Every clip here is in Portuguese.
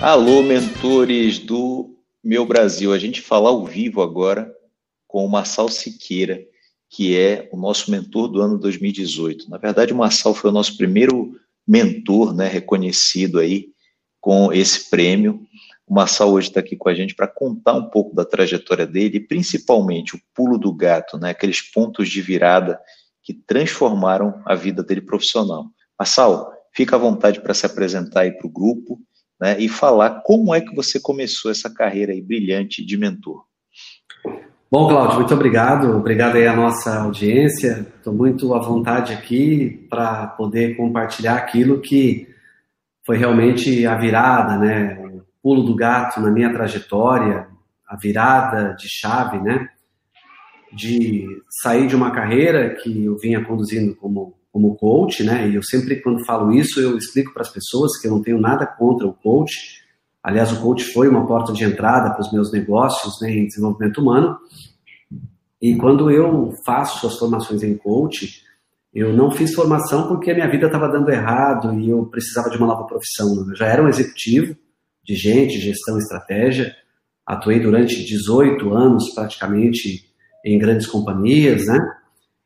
Alô, mentores do meu Brasil. A gente fala ao vivo agora com o Marçal Siqueira, que é o nosso mentor do ano 2018. Na verdade, o Marçal foi o nosso primeiro mentor, né, reconhecido aí com esse prêmio. O Marçal hoje está aqui com a gente para contar um pouco da trajetória dele e principalmente o pulo do gato, né, aqueles pontos de virada que transformaram a vida dele profissional. Marçal, fica à vontade para se apresentar aí para o grupo né, e falar como é que você começou essa carreira aí brilhante de mentor. Bom, Cláudio, muito obrigado. Obrigado aí à nossa audiência. Estou muito à vontade aqui para poder compartilhar aquilo que foi realmente a virada, né? O pulo do gato na minha trajetória, a virada de chave, né? De sair de uma carreira que eu vinha conduzindo como, como coach, né? E eu sempre, quando falo isso, eu explico para as pessoas que eu não tenho nada contra o coach, Aliás, o coach foi uma porta de entrada para os meus negócios né, em desenvolvimento humano. E quando eu faço as formações em coach, eu não fiz formação porque a minha vida estava dando errado e eu precisava de uma nova profissão. Eu já era um executivo de gente, gestão, estratégia. Atuei durante 18 anos praticamente em grandes companhias, né?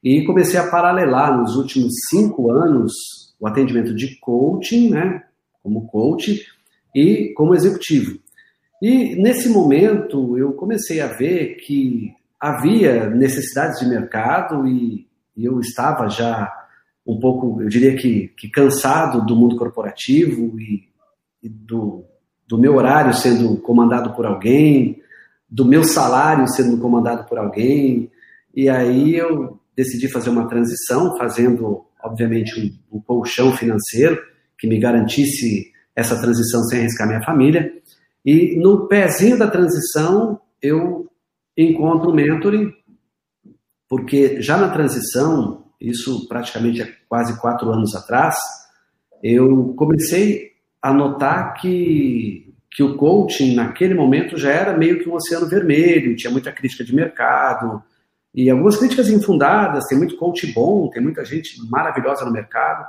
E comecei a paralelar nos últimos cinco anos o atendimento de coaching, né? Como coach e como executivo. E nesse momento eu comecei a ver que havia necessidades de mercado e, eu estava já um pouco, eu diria que, que cansado do mundo corporativo e, e do, do meu horário sendo comandado por alguém, do meu salário sendo comandado por alguém. E aí eu decidi fazer uma transição, fazendo, obviamente, um, um colchão financeiro que me garantisse essa transição sem arriscar minha família. E no pezinho da transição, eu encontro o mentoring, porque já na transição, isso praticamente há quase quatro anos atrás, eu comecei a notar que, que o coaching, naquele momento, já era meio que um oceano vermelho, tinha muita crítica de mercado, e algumas críticas infundadas, tem muito coach bom, tem muita gente maravilhosa no mercado,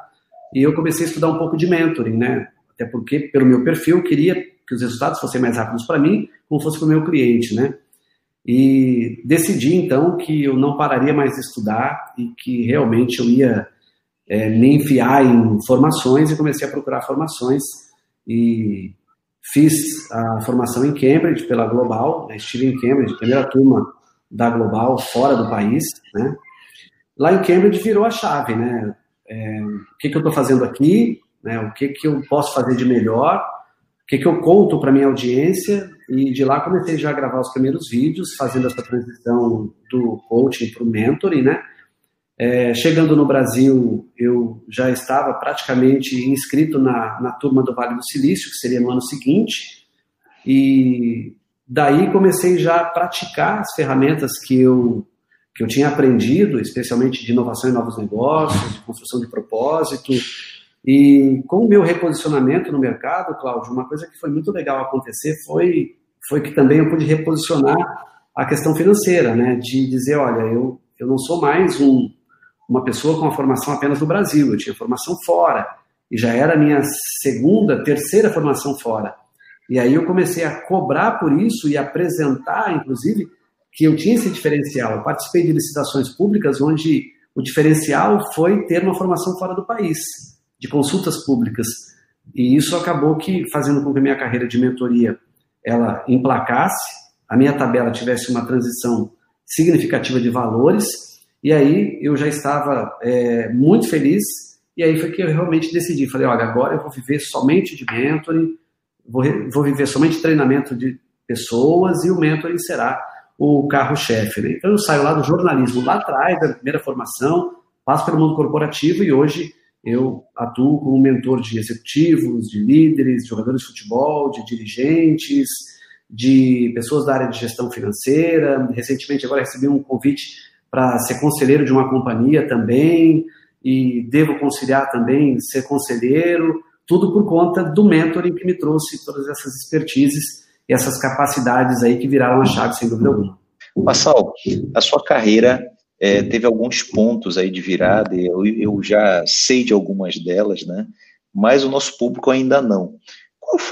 e eu comecei a estudar um pouco de mentoring, né? Até porque, pelo meu perfil, eu queria que os resultados fossem mais rápidos para mim, como fosse para o meu cliente, né? E decidi, então, que eu não pararia mais de estudar e que realmente eu ia é, me enfiar em formações e comecei a procurar formações e fiz a formação em Cambridge pela Global, né? estive em Cambridge, primeira turma da Global fora do país, né? Lá em Cambridge virou a chave, né? É, o que, que eu estou fazendo aqui? né? O que, que eu posso fazer de melhor? O que, que eu conto para minha audiência? E de lá comecei já a gravar os primeiros vídeos, fazendo essa transição do coaching para o mentoring, né? É, chegando no Brasil, eu já estava praticamente inscrito na, na turma do Vale do Silício, que seria no ano seguinte, e daí comecei já a praticar as ferramentas que eu, que eu tinha aprendido, especialmente de inovação e novos negócios, de construção de propósito, e com o meu reposicionamento no mercado, Cláudio, uma coisa que foi muito legal acontecer foi, foi que também eu pude reposicionar a questão financeira, né? De dizer, olha, eu, eu não sou mais um, uma pessoa com a formação apenas no Brasil, eu tinha formação fora, e já era a minha segunda, terceira formação fora. E aí eu comecei a cobrar por isso e apresentar, inclusive, que eu tinha esse diferencial. Eu participei de licitações públicas onde o diferencial foi ter uma formação fora do país de consultas públicas. E isso acabou que fazendo com que a minha carreira de mentoria ela emplacasse, a minha tabela tivesse uma transição significativa de valores, e aí eu já estava é, muito feliz, e aí foi que eu realmente decidi, falei, olha, agora eu vou viver somente de mentoring, vou, vou viver somente treinamento de pessoas, e o mentoring será o carro-chefe. Né? Então eu saio lá do jornalismo, lá atrás, da primeira formação, passo pelo mundo corporativo, e hoje eu atuo como mentor de executivos, de líderes, de jogadores de futebol, de dirigentes, de pessoas da área de gestão financeira. Recentemente, agora recebi um convite para ser conselheiro de uma companhia também, e devo conciliar também ser conselheiro, tudo por conta do mentoring que me trouxe todas essas expertises e essas capacidades aí que viraram a chave, sem dúvida alguma. Passal, a sua carreira é, teve alguns pontos aí de virada, eu, eu já sei de algumas delas, né? mas o nosso público ainda não.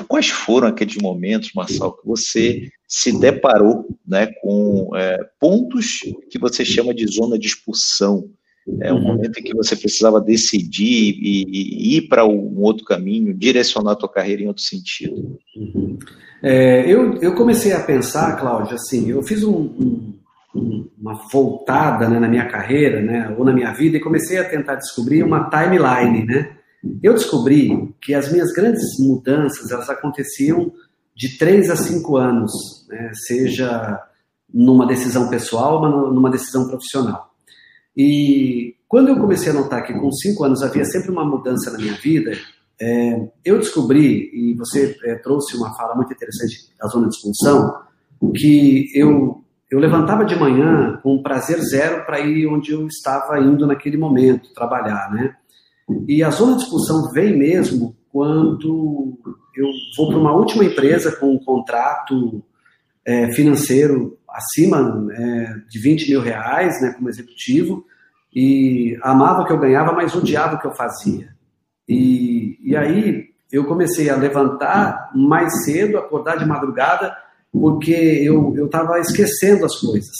quais foram aqueles momentos, Marçal, que você se deparou né, com é, pontos que você chama de zona de expulsão? É um uhum. momento em que você precisava decidir e, e ir para um outro caminho, direcionar a tua carreira em outro sentido. Uhum. É, eu, eu comecei a pensar, Cláudio, assim, eu fiz um, um, uma voltada né, na minha carreira, né, ou na minha vida, e comecei a tentar descobrir uma timeline, né? Eu descobri que as minhas grandes mudanças elas aconteciam de 3 a 5 anos, né, seja numa decisão pessoal numa decisão profissional. E quando eu comecei a notar que com 5 anos havia sempre uma mudança na minha vida, é, eu descobri, e você é, trouxe uma fala muito interessante da zona de expulsão, que eu, eu levantava de manhã com prazer zero para ir onde eu estava indo naquele momento, trabalhar, né? E a zona de expulsão vem mesmo quando eu vou para uma última empresa com um contrato é, financeiro acima é, de 20 mil reais, né, como executivo, e amava o que eu ganhava, mas odiava o que eu fazia. E, e aí eu comecei a levantar mais cedo, acordar de madrugada, porque eu estava esquecendo as coisas.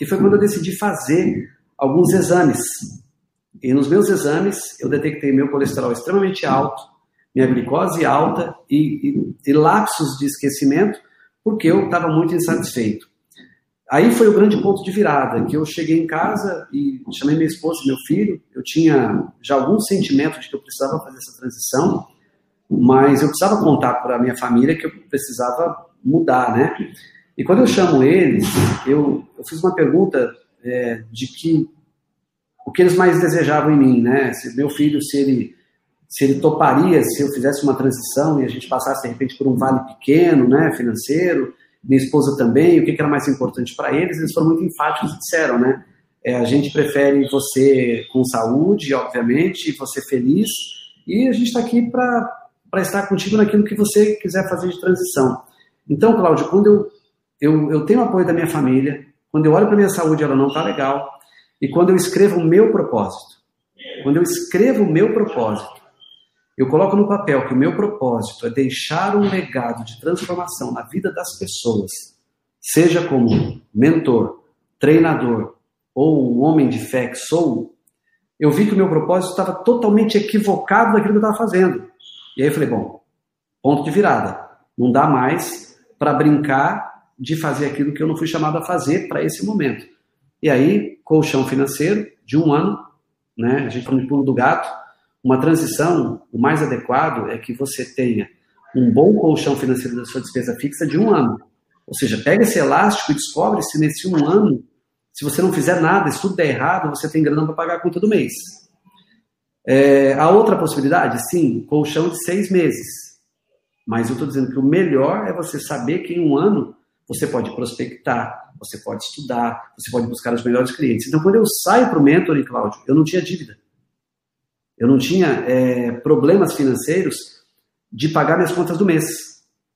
E foi quando eu decidi fazer alguns exames e nos meus exames, eu detectei meu colesterol extremamente alto, minha glicose alta e, e, e lapsos de esquecimento, porque eu estava muito insatisfeito. Aí foi o grande ponto de virada, que eu cheguei em casa e chamei minha esposa e meu filho. Eu tinha já algum sentimento de que eu precisava fazer essa transição, mas eu precisava contar para minha família que eu precisava mudar, né? E quando eu chamo eles, eu, eu fiz uma pergunta é, de que o que eles mais desejavam em mim, né? Se meu filho, se ele, se ele toparia, se eu fizesse uma transição e a gente passasse de repente por um vale pequeno, né, financeiro, minha esposa também, o que, era mais importante para eles, eles foram muito enfáticos e disseram, né? É, a gente prefere você com saúde, obviamente, você feliz, e a gente está aqui para estar contigo naquilo que você quiser fazer de transição. Então, Cláudio, quando eu, eu, eu tenho apoio da minha família, quando eu olho para minha saúde ela não está legal, e quando eu escrevo o meu propósito, quando eu escrevo o meu propósito, eu coloco no papel que o meu propósito é deixar um legado de transformação na vida das pessoas, seja como mentor, treinador ou um homem de fé que sou, eu vi que o meu propósito estava totalmente equivocado daquilo que eu estava fazendo. E aí eu falei, bom, ponto de virada. Não dá mais para brincar de fazer aquilo que eu não fui chamado a fazer para esse momento. E aí, colchão financeiro de um ano, né? A gente fala de pulo do gato. Uma transição, o mais adequado é que você tenha um bom colchão financeiro da sua despesa fixa de um ano. Ou seja, pega esse elástico e descobre se nesse um ano, se você não fizer nada, se tudo der errado, você tem grana para pagar a conta do mês. É, a outra possibilidade, sim, colchão de seis meses. Mas eu estou dizendo que o melhor é você saber que em um ano você pode prospectar, você pode estudar, você pode buscar os melhores clientes. Então, quando eu saio para o mentoring, Cláudio, eu não tinha dívida. Eu não tinha é, problemas financeiros de pagar minhas contas do mês.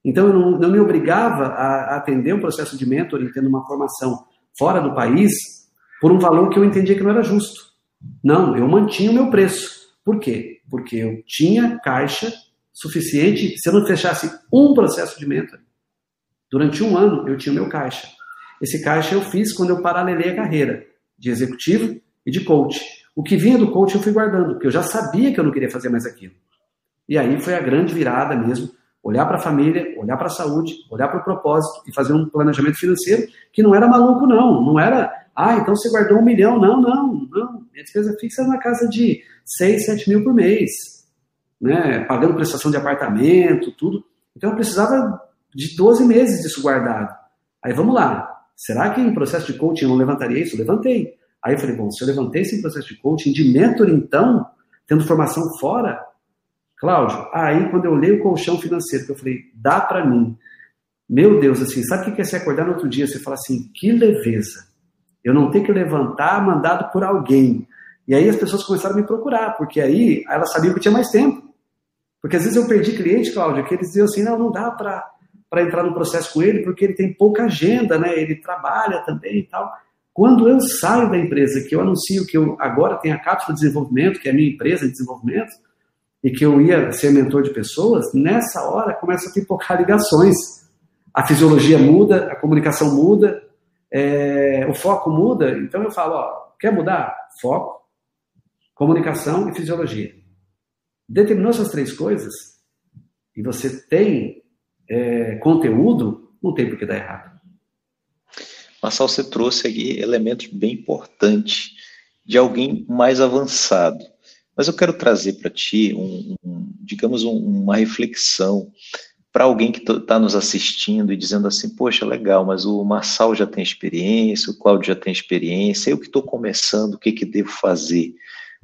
Então, eu não, não me obrigava a, a atender um processo de mentoring tendo uma formação fora do país por um valor que eu entendia que não era justo. Não, eu mantinha o meu preço. Por quê? Porque eu tinha caixa suficiente. Se eu não fechasse um processo de mentoring, durante um ano eu tinha o meu caixa. Esse caixa eu fiz quando eu paralelei a carreira de executivo e de coach. O que vinha do coach eu fui guardando, porque eu já sabia que eu não queria fazer mais aquilo. E aí foi a grande virada mesmo, olhar para a família, olhar para a saúde, olhar para o propósito e fazer um planejamento financeiro que não era maluco não, não era, ah, então você guardou um milhão, não, não, não. Minha despesa fixa era na casa de 6, 7 mil por mês, né, pagando prestação de apartamento, tudo. Então eu precisava de 12 meses disso guardado. Aí vamos lá, Será que em processo de coaching eu não levantaria isso? Levantei. Aí eu falei, bom, se eu levantei esse processo de coaching, de mentor então, tendo formação fora, Cláudio, aí quando eu olhei o colchão financeiro, que eu falei, dá para mim. Meu Deus, assim, sabe o que é se acordar no outro dia? Você fala assim, que leveza. Eu não ter que levantar mandado por alguém. E aí as pessoas começaram a me procurar, porque aí elas sabiam que tinha mais tempo. Porque às vezes eu perdi cliente, Cláudio, que eles diziam assim, não, não dá para entrar no processo com ele, porque ele tem pouca agenda, né? Ele trabalha também e tal. Quando eu saio da empresa, que eu anuncio que eu agora tenho a cápsula de desenvolvimento, que é a minha empresa de desenvolvimento, e que eu ia ser mentor de pessoas, nessa hora começa a pipocar ligações. A fisiologia muda, a comunicação muda, é, o foco muda. Então eu falo, ó, quer mudar? Foco, comunicação e fisiologia. Determinou essas três coisas e você tem é, conteúdo, não tem por que dar errado. Marcel, você trouxe aqui elementos bem importantes de alguém mais avançado. Mas eu quero trazer para ti, um, um, digamos, um, uma reflexão para alguém que está nos assistindo e dizendo assim, poxa, legal, mas o Marçal já tem experiência, o Cláudio já tem experiência, eu que estou começando, o que, que devo fazer?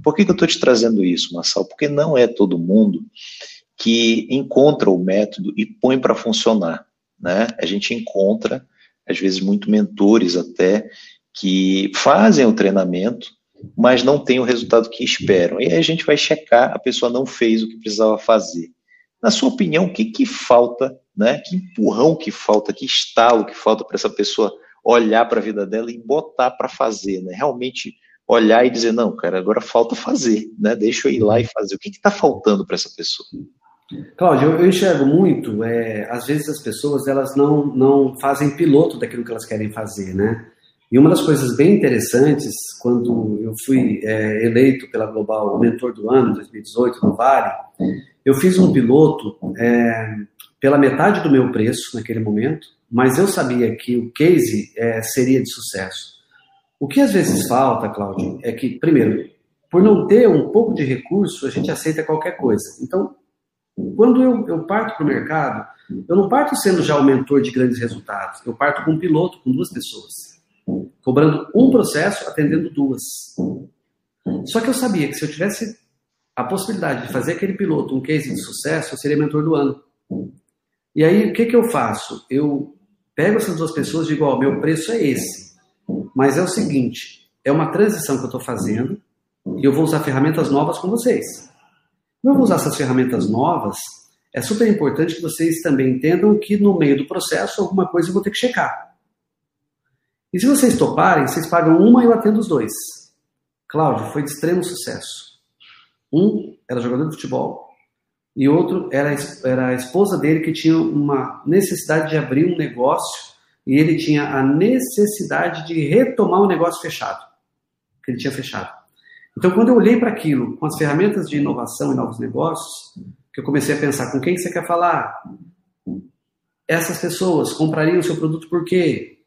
Por que, que eu estou te trazendo isso, Marçal? Porque não é todo mundo que encontra o método e põe para funcionar. Né? A gente encontra, às vezes, muito mentores até, que fazem o treinamento, mas não tem o resultado que esperam. E aí a gente vai checar, a pessoa não fez o que precisava fazer. Na sua opinião, o que, que falta, né? Que empurrão que falta, que estalo que falta para essa pessoa olhar para a vida dela e botar para fazer, né? Realmente olhar e dizer, não, cara, agora falta fazer, né? Deixa eu ir lá e fazer. O que está faltando para essa pessoa? Cláudio, eu enxergo muito, é, às vezes as pessoas elas não, não fazem piloto daquilo que elas querem fazer, né? E uma das coisas bem interessantes, quando eu fui é, eleito pela Global Mentor do Ano, 2018, no Vale, eu fiz um piloto é, pela metade do meu preço naquele momento, mas eu sabia que o case é, seria de sucesso. O que às vezes falta, Cláudio, é que, primeiro, por não ter um pouco de recurso, a gente aceita qualquer coisa. Então, quando eu, eu parto para o mercado, eu não parto sendo já o mentor de grandes resultados, eu parto com um piloto, com duas pessoas cobrando um processo, atendendo duas. Só que eu sabia que se eu tivesse a possibilidade de fazer aquele piloto um case de sucesso, eu seria mentor do ano. E aí, o que, que eu faço? Eu pego essas duas pessoas e digo, ó, meu preço é esse. Mas é o seguinte, é uma transição que eu estou fazendo e eu vou usar ferramentas novas com vocês. Vou usar essas ferramentas novas, é super importante que vocês também entendam que no meio do processo alguma coisa eu vou ter que checar. E se vocês toparem, vocês pagam uma e eu atendo os dois. Cláudio foi de extremo sucesso. Um era jogador de futebol e outro era, era a esposa dele que tinha uma necessidade de abrir um negócio e ele tinha a necessidade de retomar um negócio fechado, que ele tinha fechado. Então, quando eu olhei para aquilo, com as ferramentas de inovação e novos negócios, que eu comecei a pensar com quem você quer falar, essas pessoas comprariam o seu produto por quê?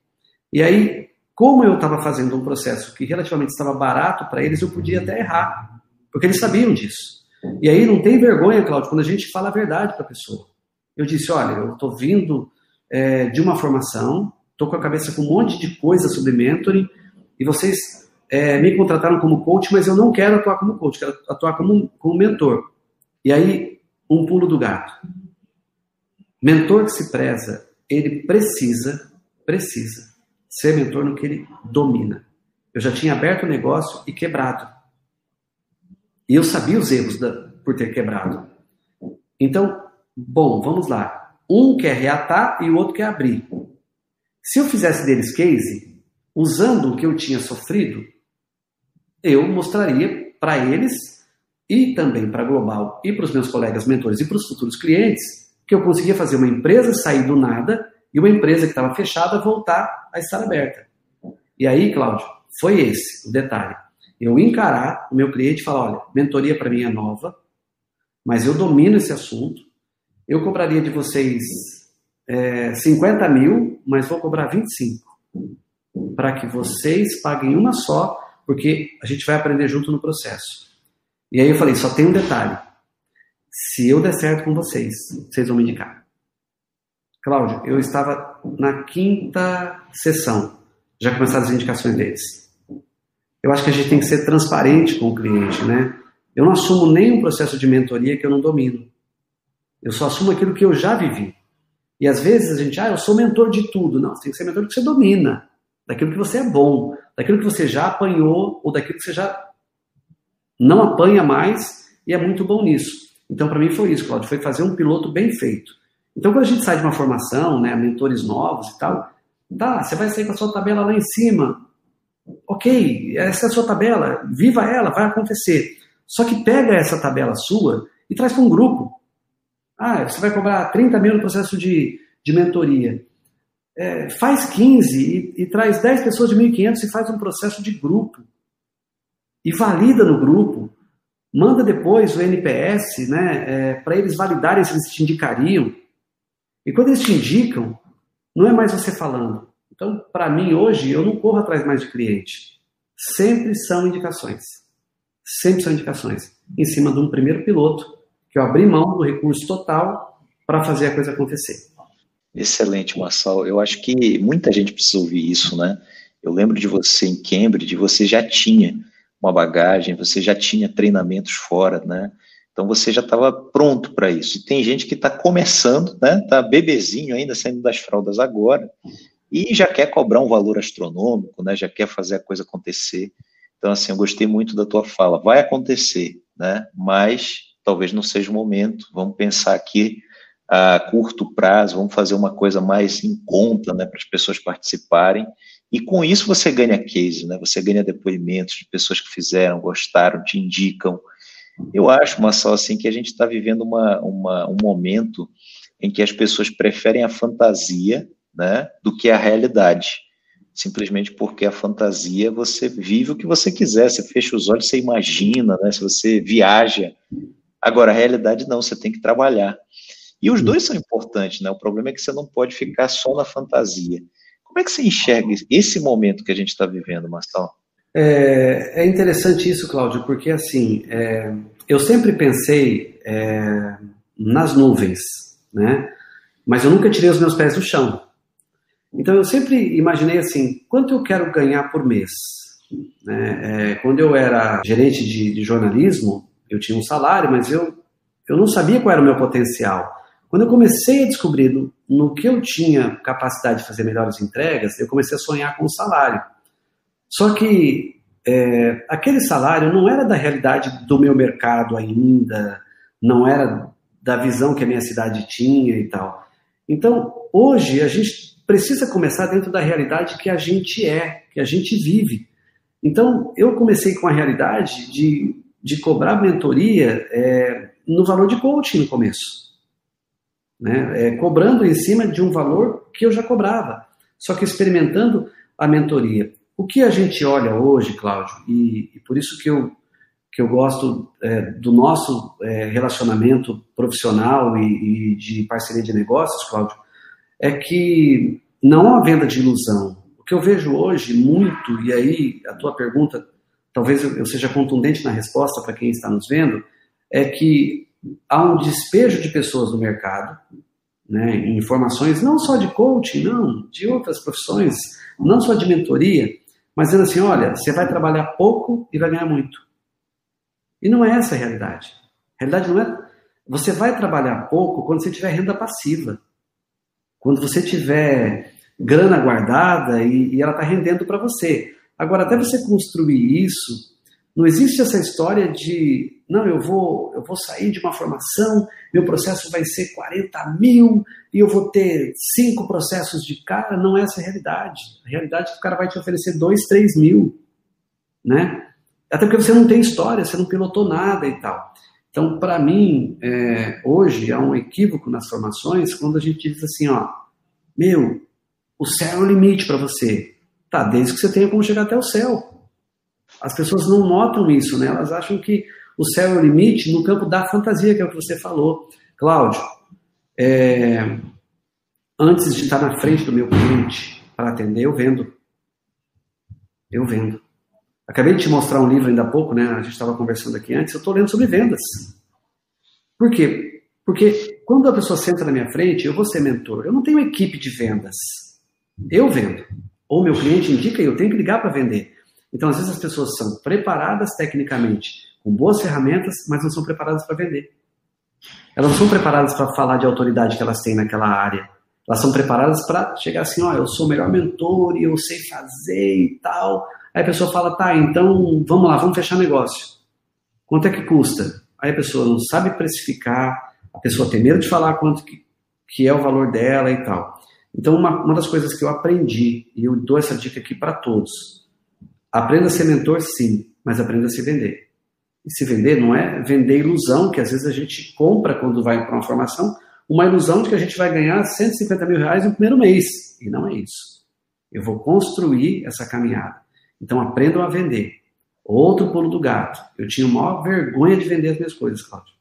E aí, como eu estava fazendo um processo que relativamente estava barato para eles, eu podia até errar, porque eles sabiam disso. E aí não tem vergonha, Cláudio, quando a gente fala a verdade para a pessoa. Eu disse, olha, eu estou vindo é, de uma formação, estou com a cabeça com um monte de coisa sobre mentoring, e vocês é, me contrataram como coach, mas eu não quero atuar como coach, quero atuar como, como mentor. E aí, um pulo do gato. Mentor que se preza, ele precisa, precisa ser mentor no que ele domina. Eu já tinha aberto o negócio e quebrado. E eu sabia os erros da, por ter quebrado. Então, bom, vamos lá. Um quer reatar e o outro quer abrir. Se eu fizesse deles case, usando o que eu tinha sofrido, eu mostraria para eles e também para a Global e para os meus colegas mentores e para os futuros clientes que eu conseguia fazer uma empresa sair do nada e uma empresa que estava fechada voltar a estar aberta. E aí, Cláudio, foi esse o detalhe. Eu encarar o meu cliente e falar: olha, mentoria para mim é nova, mas eu domino esse assunto. Eu cobraria de vocês é, 50 mil, mas vou cobrar 25. Para que vocês paguem uma só, porque a gente vai aprender junto no processo. E aí eu falei: só tem um detalhe. Se eu der certo com vocês, vocês vão me indicar. Cláudio, eu estava na quinta sessão, já começaram as indicações deles. Eu acho que a gente tem que ser transparente com o cliente, né? Eu não assumo nenhum processo de mentoria que eu não domino. Eu só assumo aquilo que eu já vivi. E às vezes a gente, ah, eu sou mentor de tudo. Não, você tem que ser mentor que você domina, daquilo que você é bom, daquilo que você já apanhou ou daquilo que você já não apanha mais e é muito bom nisso. Então, para mim foi isso, Cláudio, foi fazer um piloto bem feito. Então, quando a gente sai de uma formação, né, mentores novos e tal, tá, você vai sair com a sua tabela lá em cima. Ok, essa é a sua tabela, viva ela, vai acontecer. Só que pega essa tabela sua e traz para um grupo. Ah, você vai cobrar 30 mil no processo de, de mentoria. É, faz 15 e, e traz 10 pessoas de 1.500 e faz um processo de grupo. E valida no grupo. Manda depois o NPS né, é, para eles validarem se eles te indicariam. E quando eles te indicam, não é mais você falando. Então, para mim, hoje, eu não corro atrás mais de cliente. Sempre são indicações. Sempre são indicações. Em cima de um primeiro piloto, que eu abri mão do recurso total para fazer a coisa acontecer. Excelente, Marçal. Eu acho que muita gente precisa ouvir isso, né? Eu lembro de você em Cambridge, você já tinha uma bagagem, você já tinha treinamentos fora, né? Então você já estava pronto para isso. E tem gente que está começando, né? Está bebezinho ainda, saindo das fraldas agora, e já quer cobrar um valor astronômico, né? Já quer fazer a coisa acontecer. Então, assim, eu gostei muito da tua fala. Vai acontecer, né? Mas talvez não seja o momento. Vamos pensar aqui a curto prazo, vamos fazer uma coisa mais em conta, né? Para as pessoas participarem e com isso você ganha case, né? Você ganha depoimentos de pessoas que fizeram, gostaram, te indicam. Eu acho, Marcelo, assim, que a gente está vivendo uma, uma, um momento em que as pessoas preferem a fantasia né, do que a realidade. Simplesmente porque a fantasia você vive o que você quiser, você fecha os olhos, você imagina, né, se você viaja. Agora, a realidade não, você tem que trabalhar. E os dois são importantes, né? O problema é que você não pode ficar só na fantasia. Como é que você enxerga esse momento que a gente está vivendo, Marcelo? É, é, interessante isso, Cláudio, porque assim, é, eu sempre pensei é, nas nuvens, né? Mas eu nunca tirei os meus pés do chão. Então eu sempre imaginei assim, quanto eu quero ganhar por mês? Né? É, quando eu era gerente de, de jornalismo, eu tinha um salário, mas eu, eu não sabia qual era o meu potencial. Quando eu comecei a descobrir no, no que eu tinha capacidade de fazer melhores entregas, eu comecei a sonhar com o salário. Só que é, aquele salário não era da realidade do meu mercado ainda, não era da visão que a minha cidade tinha e tal. Então, hoje, a gente precisa começar dentro da realidade que a gente é, que a gente vive. Então, eu comecei com a realidade de, de cobrar mentoria é, no valor de coaching no começo né? É, cobrando em cima de um valor que eu já cobrava, só que experimentando a mentoria. O que a gente olha hoje, Cláudio, e, e por isso que eu, que eu gosto é, do nosso é, relacionamento profissional e, e, de parceria de negócios, Cláudio, é que não há venda de ilusão. O que eu vejo hoje muito, e aí a tua pergunta, talvez eu seja contundente na resposta para quem está nos vendo, é que há um despejo de pessoas no mercado, né, informações não só de coaching, não, de outras profissões, não só de mentoria, mas dizendo assim, olha, você vai trabalhar pouco e vai ganhar muito. E não é essa a realidade. A realidade não é. Você vai trabalhar pouco quando você tiver renda passiva. Quando você tiver grana guardada e, e ela está rendendo para você. Agora, até você construir isso, não existe essa história de não, eu vou, eu vou sair de uma formação, meu processo vai ser 40 mil e eu vou ter cinco processos de cara. Não é essa a realidade. A realidade é que o cara vai te oferecer 2, 3 mil, né? Até porque você não tem história, você não pilotou nada e tal. Então, para mim, é, hoje há um equívoco nas formações quando a gente diz assim, ó, meu, o céu é o limite para você. Tá, desde que você tenha como chegar até o céu. As pessoas não notam isso, né? Elas acham que o céu é o limite no campo da fantasia, que é o que você falou. Cláudio, é, antes de estar na frente do meu cliente para atender, eu vendo. Eu vendo. Acabei de te mostrar um livro ainda há pouco, né? A gente estava conversando aqui antes. Eu estou lendo sobre vendas. Por quê? Porque quando a pessoa senta na minha frente, eu vou ser mentor. Eu não tenho equipe de vendas. Eu vendo. Ou meu cliente indica e eu tenho que ligar para vender. Então, às vezes, as pessoas são preparadas tecnicamente com boas ferramentas, mas não são preparadas para vender. Elas não são preparadas para falar de autoridade que elas têm naquela área. Elas são preparadas para chegar assim, ó, eu sou o melhor mentor e eu sei fazer e tal. Aí a pessoa fala, tá, então vamos lá, vamos fechar negócio. Quanto é que custa? Aí a pessoa não sabe precificar, a pessoa tem medo de falar quanto que, que é o valor dela e tal. Então, uma, uma das coisas que eu aprendi, e eu dou essa dica aqui para todos, aprenda a ser mentor sim, mas aprenda a se vender. E se vender não é vender ilusão, que às vezes a gente compra quando vai para uma formação, uma ilusão de que a gente vai ganhar 150 mil reais no primeiro mês. E não é isso. Eu vou construir essa caminhada. Então aprendam a vender. Outro pulo do gato. Eu tinha maior vergonha de vender as minhas coisas, Cláudio.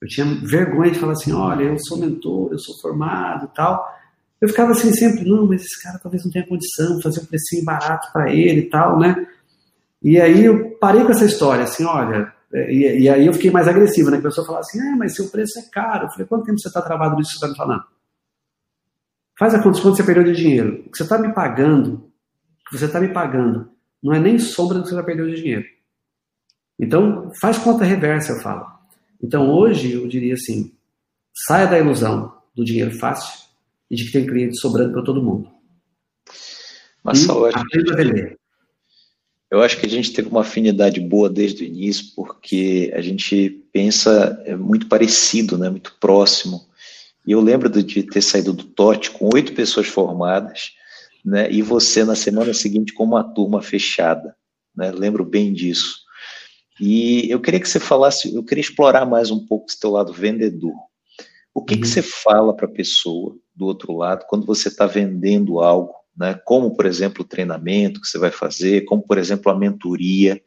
Eu tinha vergonha de falar assim, olha, eu sou mentor, eu sou formado e tal. Eu ficava assim sempre, não, mas esse cara talvez não tenha condição de fazer um precinho barato para ele e tal, né? E aí eu parei com essa história, assim, olha, é, e, e aí eu fiquei mais agressivo, né? A pessoa falava assim, é, mas seu preço é caro. Eu falei, quanto tempo você está travado nisso que você está me falando? Faz a conta quanto você perdeu de dinheiro. O que você está me pagando, o que você está me pagando, não é nem sombra do que você já perdeu de dinheiro. Então, faz conta reversa, eu falo. Então, hoje, eu diria assim, saia da ilusão do dinheiro fácil e de que tem cliente sobrando para todo mundo. Mas e aprenda a vender. Eu acho que a gente teve uma afinidade boa desde o início, porque a gente pensa é muito parecido, né, muito próximo. E eu lembro de ter saído do TOT com oito pessoas formadas, né, e você na semana seguinte com uma turma fechada. Né, lembro bem disso. E eu queria que você falasse, eu queria explorar mais um pouco esse teu lado vendedor. O que, uhum. que você fala para a pessoa do outro lado quando você está vendendo algo né? como, por exemplo, o treinamento que você vai fazer, como, por exemplo, a mentoria.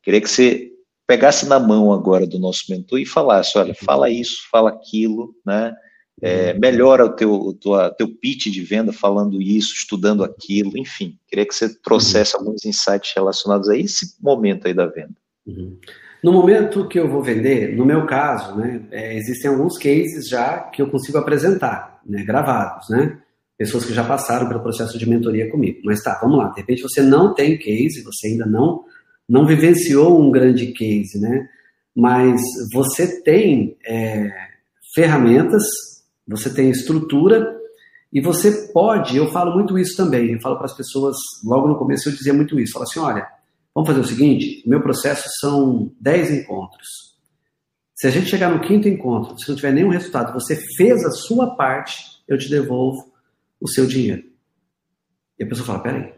Queria que você pegasse na mão agora do nosso mentor e falasse, olha, fala isso, fala aquilo, né? É, uhum. melhora o teu, o tua, teu pitch de venda falando isso, estudando aquilo, enfim. Queria que você trouxesse uhum. alguns insights relacionados a esse momento aí da venda. Uhum. No momento que eu vou vender, no meu caso, né, é, existem alguns cases já que eu consigo apresentar, né, gravados, né? Pessoas que já passaram pelo processo de mentoria comigo. Mas tá, vamos lá. De repente você não tem case, você ainda não não vivenciou um grande case, né? Mas você tem é, ferramentas, você tem estrutura e você pode. Eu falo muito isso também. Eu falo para as pessoas logo no começo eu dizia muito isso. Falo assim, olha, vamos fazer o seguinte. Meu processo são 10 encontros. Se a gente chegar no quinto encontro, se não tiver nenhum resultado, você fez a sua parte, eu te devolvo o seu dinheiro. E a pessoa fala: peraí.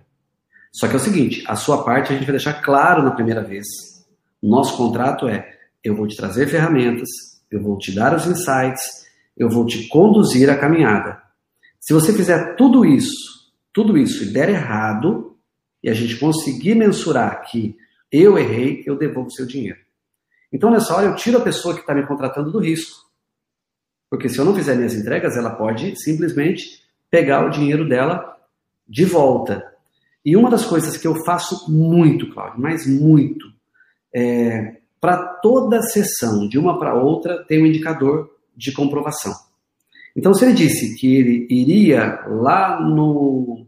Só que é o seguinte: a sua parte a gente vai deixar claro na primeira vez. Nosso contrato é: eu vou te trazer ferramentas, eu vou te dar os insights, eu vou te conduzir a caminhada. Se você fizer tudo isso, tudo isso e der errado, e a gente conseguir mensurar que eu errei, eu devolvo seu dinheiro. Então, nessa hora, eu tiro a pessoa que está me contratando do risco. Porque se eu não fizer minhas entregas, ela pode simplesmente pegar o dinheiro dela de volta. E uma das coisas que eu faço muito, Cláudio, mas muito, é, para toda sessão, de uma para outra, tem um indicador de comprovação. Então, se ele disse que ele iria lá no,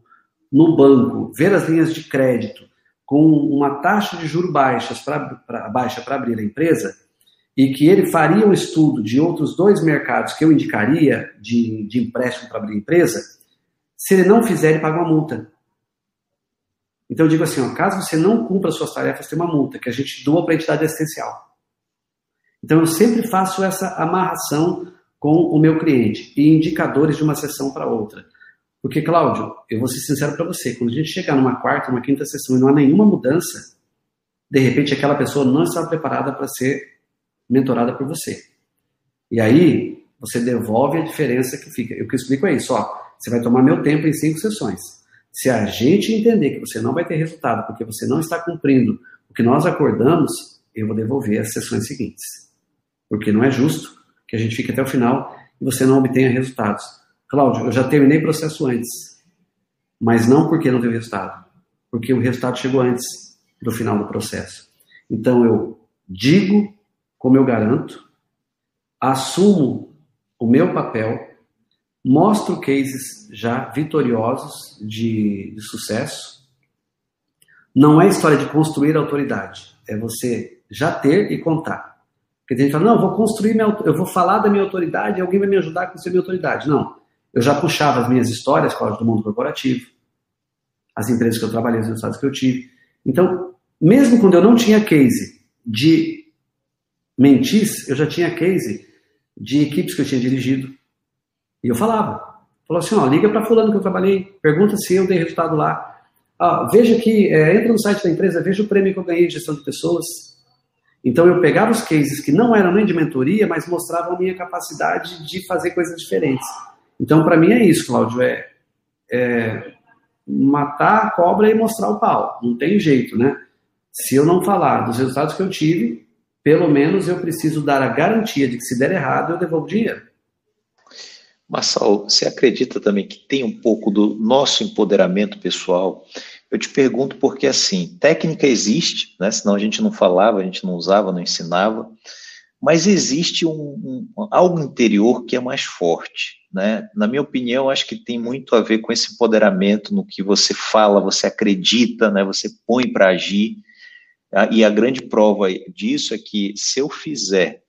no banco ver as linhas de crédito com uma taxa de juro baixas pra, pra, baixa para abrir a empresa, e que ele faria um estudo de outros dois mercados que eu indicaria de, de empréstimo para abrir empresa, se ele não fizer, ele paga uma multa. Então eu digo assim, ó, caso você não cumpra suas tarefas, tem uma multa que a gente doa para a entidade assistencial. Então eu sempre faço essa amarração com o meu cliente e indicadores de uma sessão para outra. Porque, Cláudio, eu vou ser sincero para você, quando a gente chegar numa quarta, numa quinta sessão e não há nenhuma mudança, de repente aquela pessoa não está preparada para ser mentorada por você. E aí, você devolve a diferença que fica. O que eu explico é isso, ó. Você vai tomar meu tempo em cinco sessões. Se a gente entender que você não vai ter resultado porque você não está cumprindo o que nós acordamos, eu vou devolver as sessões seguintes. Porque não é justo que a gente fique até o final e você não obtenha resultados. Cláudio, eu já terminei o processo antes, mas não porque não teve resultado, porque o resultado chegou antes do final do processo. Então eu digo como eu garanto, assumo o meu papel, mostro cases já vitoriosos de, de sucesso. Não é história de construir autoridade, é você já ter e contar. Porque tem gente fala, não, eu vou construir minha, eu vou falar da minha autoridade alguém vai me ajudar a construir minha autoridade. Não. Eu já puxava as minhas histórias, Cláudio, do mundo corporativo, as empresas que eu trabalhei, os resultados que eu tive. Então, mesmo quando eu não tinha case de mentis, eu já tinha case de equipes que eu tinha dirigido. E eu falava. Falou assim, ó, liga para fulano que eu trabalhei, pergunta se eu dei resultado lá. Ah, veja que, é, entra no site da empresa, veja o prêmio que eu ganhei de gestão de pessoas. Então eu pegava os cases que não eram nem de mentoria, mas mostravam a minha capacidade de fazer coisas diferentes. Então para mim é isso, Cláudio, é, é matar a cobra e mostrar o pau. Não tem jeito, né? Se eu não falar dos resultados que eu tive, pelo menos eu preciso dar a garantia de que se der errado eu devolvo dinheiro. Marçal, você acredita também que tem um pouco do nosso empoderamento pessoal? Eu te pergunto porque, assim, técnica existe, né? senão a gente não falava, a gente não usava, não ensinava, mas existe um, um, algo interior que é mais forte. Né? Na minha opinião, acho que tem muito a ver com esse empoderamento no que você fala, você acredita, né? você põe para agir. E a grande prova disso é que se eu fizer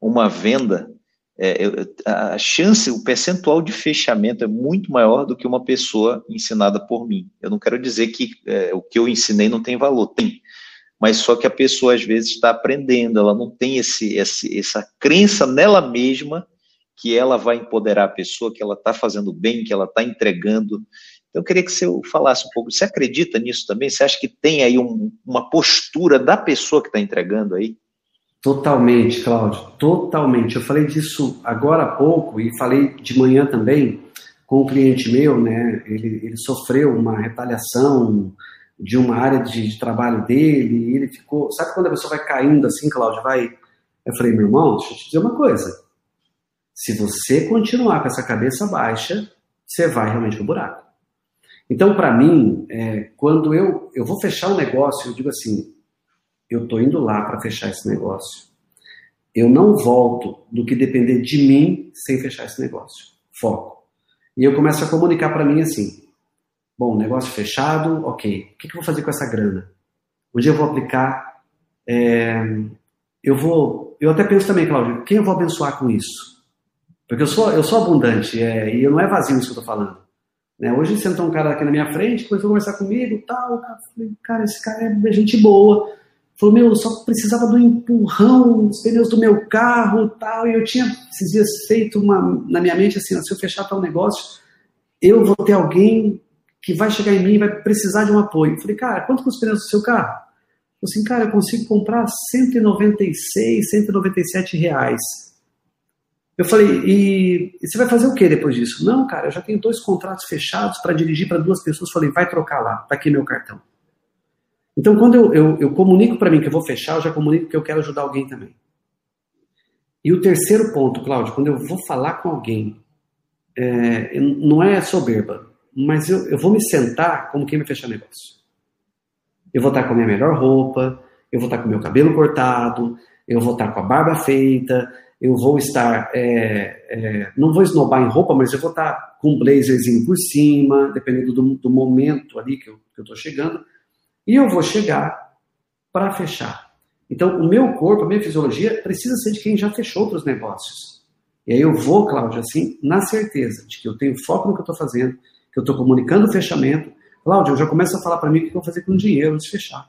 uma venda é, a chance, o percentual de fechamento é muito maior do que uma pessoa ensinada por mim. Eu não quero dizer que é, o que eu ensinei não tem valor, tem. Mas só que a pessoa às vezes está aprendendo, ela não tem esse, esse, essa crença nela mesma que ela vai empoderar a pessoa, que ela está fazendo bem, que ela está entregando. Então, eu queria que você falasse um pouco. Você acredita nisso também? Você acha que tem aí um, uma postura da pessoa que está entregando aí? Totalmente, Cláudio, totalmente. Eu falei disso agora há pouco e falei de manhã também com um cliente meu, né? Ele, ele sofreu uma retaliação de uma área de, de, trabalho dele e ele ficou. Sabe quando a pessoa vai caindo assim, Cláudio? Vai. Eu falei, meu irmão, deixa eu te dizer uma coisa. Se você continuar com essa cabeça baixa, você vai realmente pro buraco. Então, para mim, é, quando eu, eu vou fechar um negócio, eu digo assim: eu estou indo lá para fechar esse negócio. Eu não volto do que depender de mim sem fechar esse negócio. Foco. E eu começo a comunicar para mim assim: bom, negócio fechado, ok. O que, que eu vou fazer com essa grana? Onde eu vou aplicar? É, eu vou. Eu até penso também, Cláudio, quem eu vou abençoar com isso? Porque eu sou, eu sou abundante é, e não é vazio isso que eu estou falando. Né? Hoje sentou um cara aqui na minha frente, começou a conversar comigo, tal, cara, falei, cara, esse cara é gente boa. Falou, meu, só precisava do empurrão, os pneus do meu carro tal. E eu tinha esses dias feito uma, na minha mente assim: ó, se eu fechar tal negócio, eu vou ter alguém que vai chegar em mim e vai precisar de um apoio. Falei, cara, quanto custa os pneus do seu carro? Eu assim, cara, eu consigo comprar 196, 197 reais. Eu falei, e, e você vai fazer o que depois disso? Não, cara, eu já tenho dois contratos fechados para dirigir para duas pessoas. Falei, vai trocar lá, tá aqui meu cartão. Então, quando eu, eu, eu comunico para mim que eu vou fechar, eu já comunico que eu quero ajudar alguém também. E o terceiro ponto, Cláudio, quando eu vou falar com alguém, é, não é soberba, mas eu, eu vou me sentar como quem vai fechar negócio. Eu vou estar com a minha melhor roupa, eu vou estar com o meu cabelo cortado, eu vou estar com a barba feita, eu vou estar. É, é, não vou esnobar em roupa, mas eu vou estar com um blazerzinho por cima, dependendo do, do momento ali que eu estou chegando. E eu vou chegar para fechar. Então, o meu corpo, a minha fisiologia, precisa ser de quem já fechou outros negócios. E aí eu vou, Cláudio, assim, na certeza de que eu tenho foco no que eu estou fazendo, que eu estou comunicando o fechamento. Cláudio, eu já começo a falar para mim o que eu vou fazer com o dinheiro antes de fechar.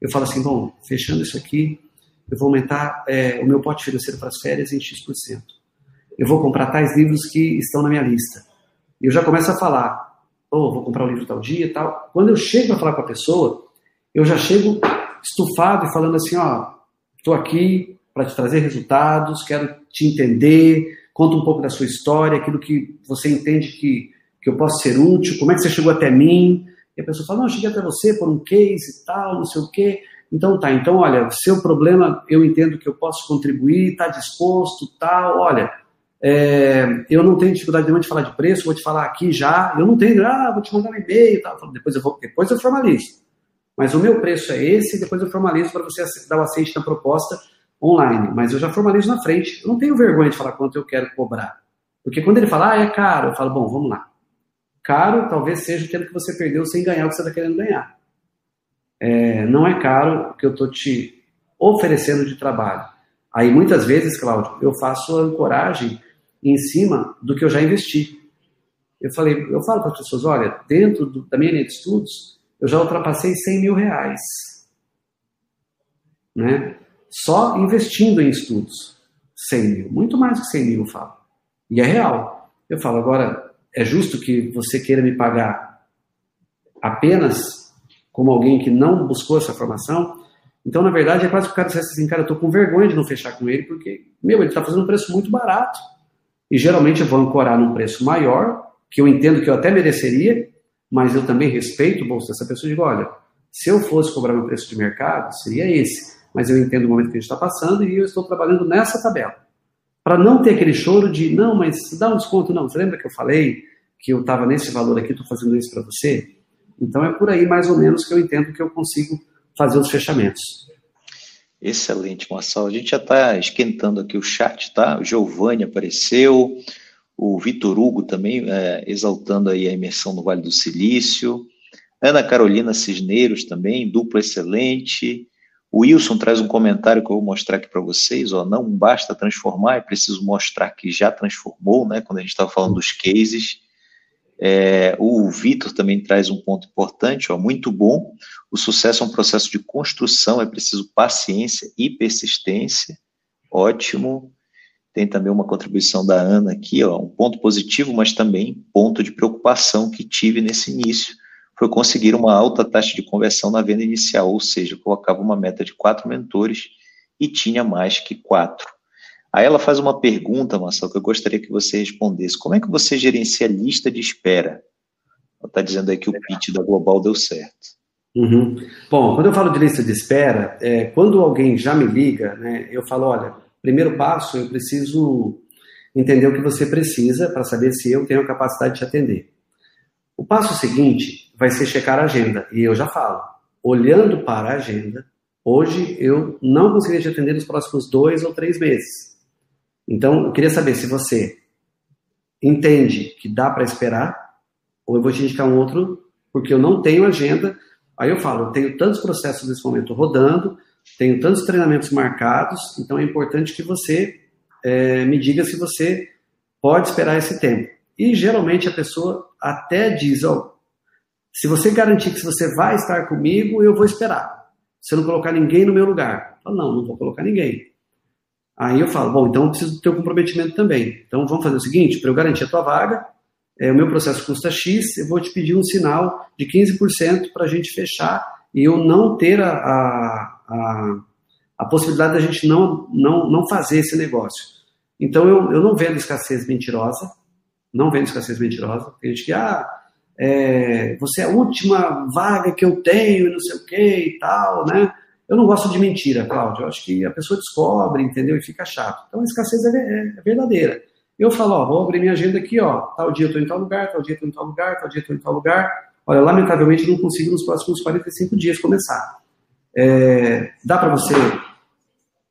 Eu falo assim, bom, fechando isso aqui, eu vou aumentar é, o meu pote financeiro para as férias em X%. Eu vou comprar tais livros que estão na minha lista. E eu já começo a falar, oh, vou comprar o um livro tal dia e tal. Quando eu chego para falar com a pessoa, eu já chego estufado e falando assim, ó, estou aqui para te trazer resultados, quero te entender, conta um pouco da sua história, aquilo que você entende que, que eu posso ser útil, como é que você chegou até mim. E a pessoa fala, não, eu cheguei até você por um case e tal, não sei o quê. Então tá, então olha, seu problema eu entendo que eu posso contribuir, está disposto, tal, olha, é, eu não tenho dificuldade nenhuma de falar de preço, vou te falar aqui já. Eu não tenho, ah, vou te mandar um e-mail, tá? depois, eu vou, depois eu formalizo. Mas o meu preço é esse, depois eu formalizo para você dar o aceite na proposta online. Mas eu já formalizo na frente. Eu não tenho vergonha de falar quanto eu quero cobrar. Porque quando ele fala, ah, é caro, eu falo, bom, vamos lá. Caro talvez seja o tempo que você perdeu sem ganhar o que você está querendo ganhar. É, não é caro o que eu estou te oferecendo de trabalho. Aí muitas vezes, Cláudio, eu faço a ancoragem em cima do que eu já investi. Eu falei, eu falo para as pessoas, olha, dentro do, da minha linha de estudos, eu já ultrapassei 100 mil reais, né? Só investindo em estudos, 100 mil, muito mais que 100 mil, eu falo. E é real. Eu falo, agora, é justo que você queira me pagar apenas como alguém que não buscou essa formação? Então, na verdade, é quase que o cara dissesse assim, cara, eu tô com vergonha de não fechar com ele, porque, meu, ele está fazendo um preço muito barato. E geralmente eu vou ancorar num preço maior, que eu entendo que eu até mereceria, mas eu também respeito o bolso dessa pessoa e digo, olha, se eu fosse cobrar meu preço de mercado, seria esse. Mas eu entendo o momento que a gente está passando e eu estou trabalhando nessa tabela. Para não ter aquele choro de, não, mas dá um desconto, não. Você lembra que eu falei que eu estava nesse valor aqui, estou fazendo isso para você? Então é por aí mais ou menos que eu entendo que eu consigo fazer os fechamentos. Excelente, Marcelo. A gente já está esquentando aqui o chat, tá? O Giovanni apareceu, o Vitor Hugo também é, exaltando aí a imersão no Vale do Silício, Ana Carolina Cisneiros também, duplo excelente. O Wilson traz um comentário que eu vou mostrar aqui para vocês. Ó, não basta transformar, é preciso mostrar que já transformou, né? Quando a gente estava falando dos cases. É, o Vitor também traz um ponto importante, ó, muito bom. O sucesso é um processo de construção, é preciso paciência e persistência. Ótimo. Tem também uma contribuição da Ana aqui, ó, um ponto positivo, mas também ponto de preocupação que tive nesse início foi conseguir uma alta taxa de conversão na venda inicial, ou seja, colocava uma meta de quatro mentores e tinha mais que quatro. Aí ela faz uma pergunta, Marcelo, que eu gostaria que você respondesse. Como é que você gerencia a lista de espera? Ela está dizendo aí que o pitch da Global deu certo. Uhum. Bom, quando eu falo de lista de espera, é, quando alguém já me liga, né, eu falo, olha, primeiro passo, eu preciso entender o que você precisa para saber se eu tenho a capacidade de te atender. O passo seguinte vai ser checar a agenda. E eu já falo, olhando para a agenda, hoje eu não conseguiria te atender nos próximos dois ou três meses. Então, eu queria saber se você entende que dá para esperar, ou eu vou te indicar um outro, porque eu não tenho agenda. Aí eu falo, eu tenho tantos processos nesse momento rodando, tenho tantos treinamentos marcados, então é importante que você é, me diga se você pode esperar esse tempo. E geralmente a pessoa até diz, ó, se você garantir que você vai estar comigo, eu vou esperar. Se não colocar ninguém no meu lugar. Eu falo, não, não vou colocar ninguém. Aí eu falo, bom, então eu preciso do teu comprometimento também. Então vamos fazer o seguinte, para eu garantir a tua vaga, é, o meu processo custa X, eu vou te pedir um sinal de 15% para a gente fechar e eu não ter a, a, a, a possibilidade da gente não, não, não fazer esse negócio. Então eu, eu não vendo escassez mentirosa, não vendo escassez mentirosa. Tem gente que, ah, é, você é a última vaga que eu tenho, não sei o que e tal, né? Eu não gosto de mentira, Cláudio. Eu acho que a pessoa descobre, entendeu? E fica chato. Então a escassez é, é, é verdadeira. Eu falo, ó, vou abrir minha agenda aqui, ó. Tal dia eu estou em tal lugar, tal dia eu estou em tal lugar, tal dia eu estou em tal lugar. Olha, lamentavelmente não consigo nos próximos 45 dias começar. É, dá para você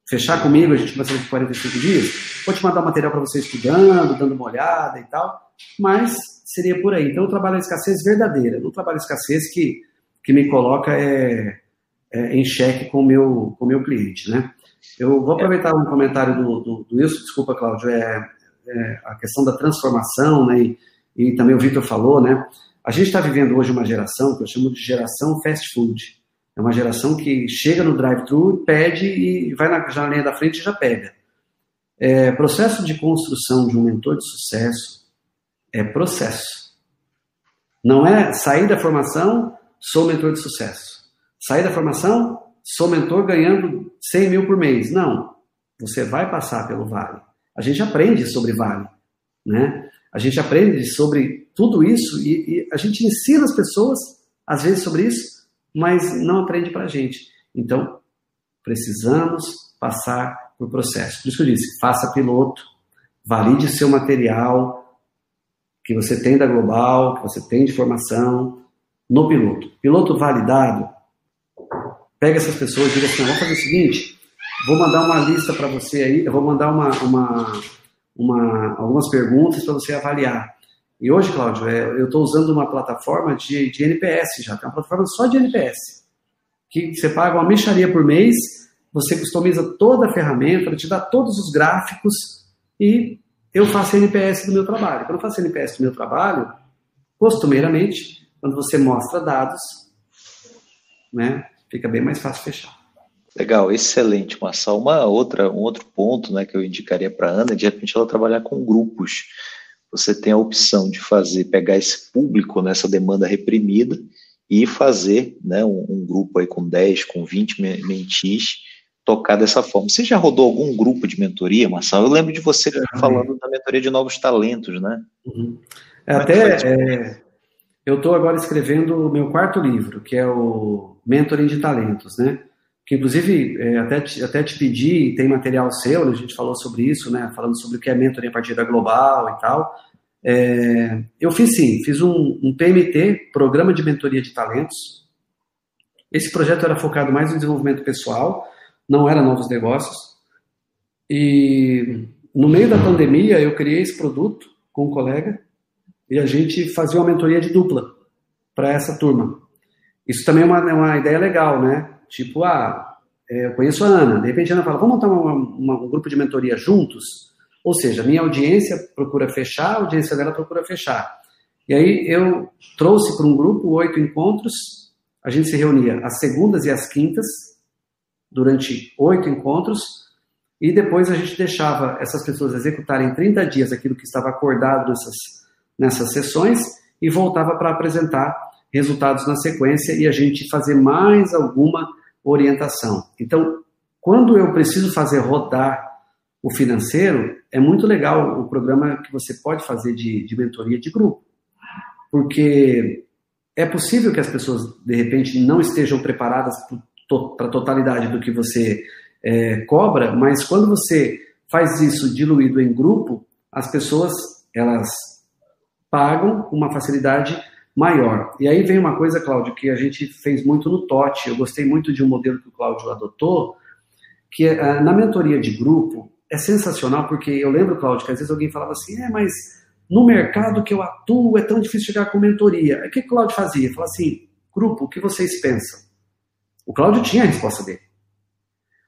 fechar comigo, a gente vai por 45 dias, vou te mandar material para você estudando, dando uma olhada e tal, mas seria por aí. Então, eu trabalho a escassez verdadeira, não trabalho a escassez que, que me coloca é, é, em xeque com o meu, com meu cliente, né? Eu vou aproveitar um comentário do, do, do Wilson, desculpa, Cláudio, é, é, a questão da transformação, né, e, e também o Victor falou, né? A gente está vivendo hoje uma geração que eu chamo de geração fast food. É uma geração que chega no drive-thru, pede e vai na janelinha da frente e já pega. É, processo de construção de um mentor de sucesso é processo. Não é sair da formação, sou mentor de sucesso. Sair da formação, sou mentor ganhando 100 mil por mês. Não. Você vai passar pelo vale. A gente aprende sobre vale. Né? A gente aprende sobre tudo isso e, e a gente ensina as pessoas, às vezes, sobre isso, mas não aprende para a gente. Então, precisamos passar por processo. Por isso que eu disse, faça piloto, valide seu material que você tem da Global, que você tem de formação, no piloto. Piloto validado, pega essas pessoas e diga assim, vamos fazer o seguinte, vou mandar uma lista para você aí, eu vou mandar uma, uma, uma algumas perguntas para você avaliar. E hoje, Cláudio, é, eu estou usando uma plataforma de, de NPS já, tem uma plataforma só de NPS, que você paga uma mexaria por mês, você customiza toda a ferramenta, te dá todos os gráficos e eu faço NPS do meu trabalho. Quando eu faço NPS do meu trabalho, costumeiramente, quando você mostra dados, né, fica bem mais fácil fechar. Legal, excelente, Marçal. Uma outra, um outro ponto né, que eu indicaria para a Ana, de repente ela trabalhar com grupos você tem a opção de fazer, pegar esse público nessa demanda reprimida e fazer né, um, um, grupo aí com 10, com 20 mentis tocar dessa forma. Você já rodou algum grupo de mentoria, Marcelo? Eu lembro de você falando da mentoria de novos talentos, né? Uhum. É até é, eu estou agora escrevendo o meu quarto livro, que é o Mentoring de Talentos, né? Que inclusive é, até, te, até te pedi, tem material seu, né? a gente falou sobre isso, né? Falando sobre o que é mentoring a partir da global e tal. É, eu fiz sim, fiz um, um PMT, Programa de Mentoria de Talentos. Esse projeto era focado mais no desenvolvimento pessoal, não era novos negócios. E no meio da pandemia eu criei esse produto com um colega e a gente fazia uma mentoria de dupla para essa turma. Isso também é uma, é uma ideia legal, né? Tipo, ah, é, eu conheço a Ana, de repente a Ana fala, vamos montar uma, uma, um grupo de mentoria juntos? Ou seja, minha audiência procura fechar, a audiência dela procura fechar. E aí eu trouxe para um grupo oito encontros, a gente se reunia às segundas e às quintas, durante oito encontros, e depois a gente deixava essas pessoas executarem 30 dias aquilo que estava acordado nessas, nessas sessões e voltava para apresentar resultados na sequência e a gente fazer mais alguma orientação. Então, quando eu preciso fazer rodar o financeiro, é muito legal o programa que você pode fazer de, de mentoria de grupo. Porque é possível que as pessoas, de repente, não estejam preparadas para a totalidade do que você é, cobra, mas quando você faz isso diluído em grupo, as pessoas elas pagam uma facilidade maior. E aí vem uma coisa, Cláudio, que a gente fez muito no TOT. Eu gostei muito de um modelo que o Cláudio adotou, que é, na mentoria de grupo, é sensacional, porque eu lembro, Cláudio, que às vezes alguém falava assim, é, mas no mercado que eu atuo é tão difícil chegar com mentoria. O que o Cláudio fazia? Falava assim, grupo, o que vocês pensam? O Cláudio tinha a resposta dele.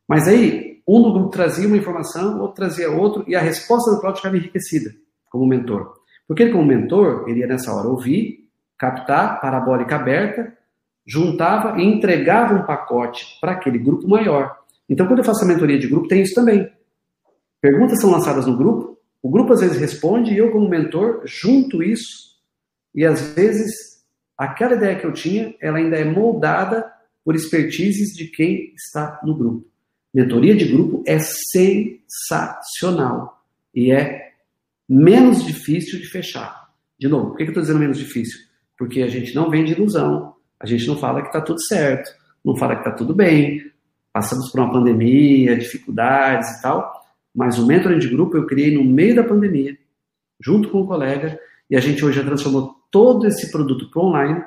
Mas aí, um do grupo trazia uma informação, outro trazia outro, e a resposta do Cláudio ficava enriquecida como mentor. Porque ele, como mentor, ele ia nessa hora ouvir, captar, parabólica aberta, juntava e entregava um pacote para aquele grupo maior. Então, quando eu faço a mentoria de grupo, tem isso também. Perguntas são lançadas no grupo, o grupo às vezes responde e eu, como mentor, junto isso e às vezes aquela ideia que eu tinha, ela ainda é moldada por expertises de quem está no grupo. Mentoria de grupo é sensacional e é menos difícil de fechar. De novo, por que eu estou dizendo menos difícil? Porque a gente não vende ilusão, a gente não fala que está tudo certo, não fala que está tudo bem, passamos por uma pandemia, dificuldades e tal, mas o mentoring de grupo eu criei no meio da pandemia, junto com um colega, e a gente hoje já transformou todo esse produto para online.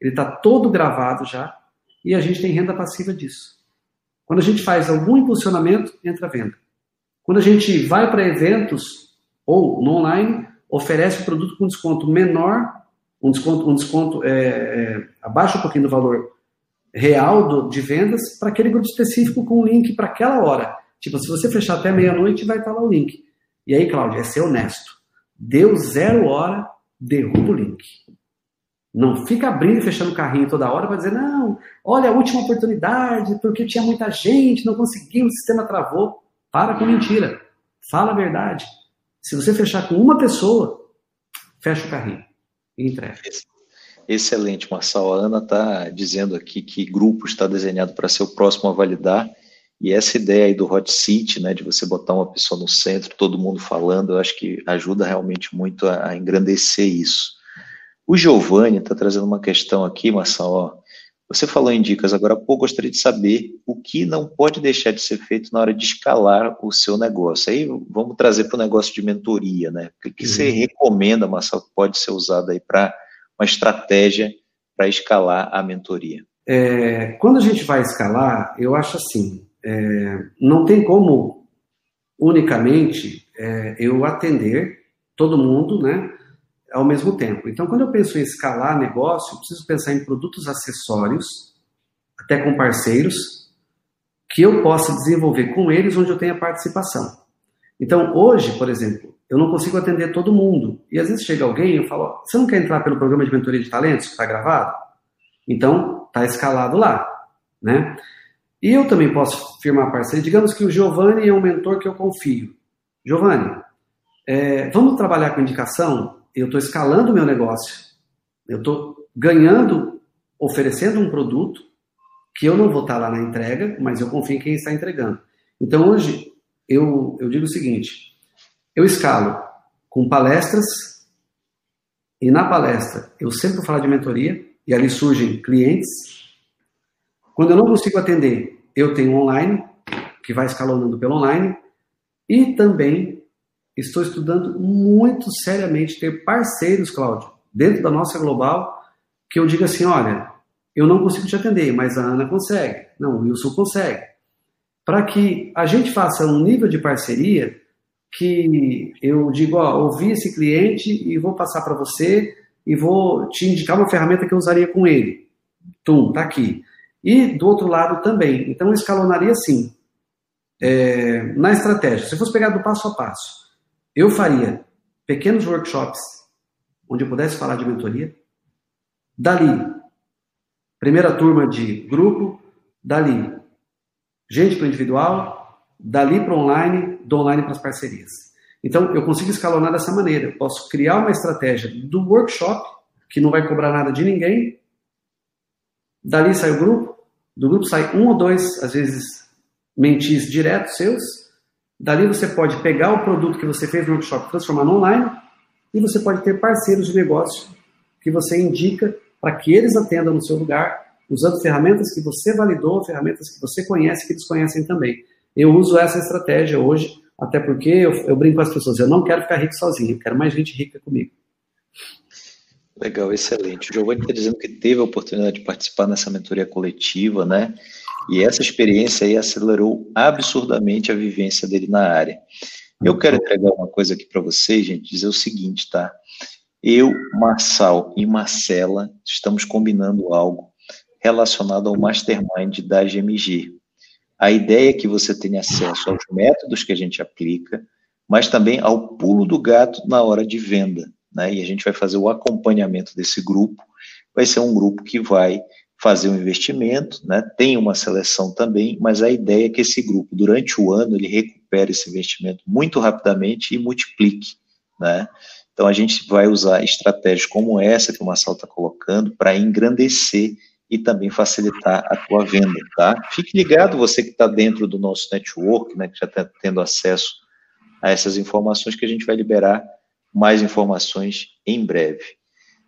Ele está todo gravado já, e a gente tem renda passiva disso. Quando a gente faz algum impulsionamento, entra a venda. Quando a gente vai para eventos ou no online, oferece o produto com desconto menor, um desconto, um desconto é, é, abaixo um pouquinho do valor real do, de vendas para aquele grupo específico com o link para aquela hora. Tipo, se você fechar até meia-noite, vai estar lá o link. E aí, Cláudio, é ser honesto. Deu zero hora, derruba o link. Não fica abrindo e fechando o carrinho toda hora para dizer, não, olha a última oportunidade, porque tinha muita gente, não conseguiu, o sistema travou. Para com mentira. Fala a verdade. Se você fechar com uma pessoa, fecha o carrinho e entrega. Excelente, Marçal. A Ana está dizendo aqui que grupo está desenhado para ser o próximo a validar e essa ideia aí do hot seat, né, de você botar uma pessoa no centro, todo mundo falando, eu acho que ajuda realmente muito a, a engrandecer isso. O Giovanni está trazendo uma questão aqui, Marçal, ó, você falou em dicas agora há pouco, gostaria de saber o que não pode deixar de ser feito na hora de escalar o seu negócio. Aí vamos trazer para o negócio de mentoria, né? O que, uhum. você recomenda, Marcelo, que pode ser usado aí para uma estratégia para escalar a mentoria? É, quando a gente vai escalar, eu acho assim, é, não tem como unicamente é, eu atender todo mundo, né, ao mesmo tempo. Então, quando eu penso em escalar negócio, eu preciso pensar em produtos acessórios, até com parceiros, que eu possa desenvolver com eles onde eu tenha participação. Então, hoje, por exemplo, eu não consigo atender todo mundo. E às vezes chega alguém e eu falo: você não quer entrar pelo programa de mentoria de talentos que está gravado? Então, está escalado lá. Né? E eu também posso firmar parceria. Digamos que o Giovanni é um mentor que eu confio. Giovanni, é, vamos trabalhar com indicação? Eu estou escalando o meu negócio. Eu estou ganhando oferecendo um produto que eu não vou estar lá na entrega, mas eu confio em quem está entregando. Então hoje eu, eu digo o seguinte: eu escalo com palestras e na palestra eu sempre vou falar de mentoria e ali surgem clientes. Quando eu não consigo atender, eu tenho online que vai escalonando pelo online e também estou estudando muito seriamente ter parceiros, Cláudio, dentro da nossa global, que eu diga assim, olha, eu não consigo te atender, mas a Ana consegue. Não, o Wilson consegue. Para que a gente faça um nível de parceria que eu digo, ó, ouvi esse cliente e vou passar para você e vou te indicar uma ferramenta que eu usaria com ele. Tum, tá aqui. E do outro lado também. Então eu escalonaria assim. É, na estratégia, se eu fosse pegar do passo a passo, eu faria pequenos workshops onde eu pudesse falar de mentoria. Dali, primeira turma de grupo, dali, gente para individual, dali para online, do online para as parcerias. Então, eu consigo escalonar dessa maneira. Eu posso criar uma estratégia do workshop, que não vai cobrar nada de ninguém. Dali sai o grupo, do grupo sai um ou dois, às vezes, mentis diretos seus. Dali você pode pegar o produto que você fez no workshop, transformar no online, e você pode ter parceiros de negócio que você indica para que eles atendam no seu lugar, usando ferramentas que você validou, ferramentas que você conhece, que eles conhecem também. Eu uso essa estratégia hoje, até porque eu, eu brinco com as pessoas, eu não quero ficar rico sozinho, eu quero mais gente rica comigo. Legal, excelente. O Giovanni está dizendo que teve a oportunidade de participar nessa mentoria coletiva, né? E essa experiência aí acelerou absurdamente a vivência dele na área. Eu quero entregar uma coisa aqui para vocês, gente, dizer o seguinte, tá? Eu, Marçal e Marcela estamos combinando algo relacionado ao mastermind da GMG. A ideia é que você tenha acesso aos métodos que a gente aplica, mas também ao pulo do gato na hora de venda. Né? E a gente vai fazer o acompanhamento desse grupo. Vai ser um grupo que vai fazer um investimento, né? tem uma seleção também, mas a ideia é que esse grupo, durante o ano, ele recupere esse investimento muito rapidamente e multiplique. Né? Então, a gente vai usar estratégias como essa que o Marcelo está colocando para engrandecer e também facilitar a tua venda, tá? Fique ligado, você que está dentro do nosso network, né, que já está tendo acesso a essas informações, que a gente vai liberar mais informações em breve.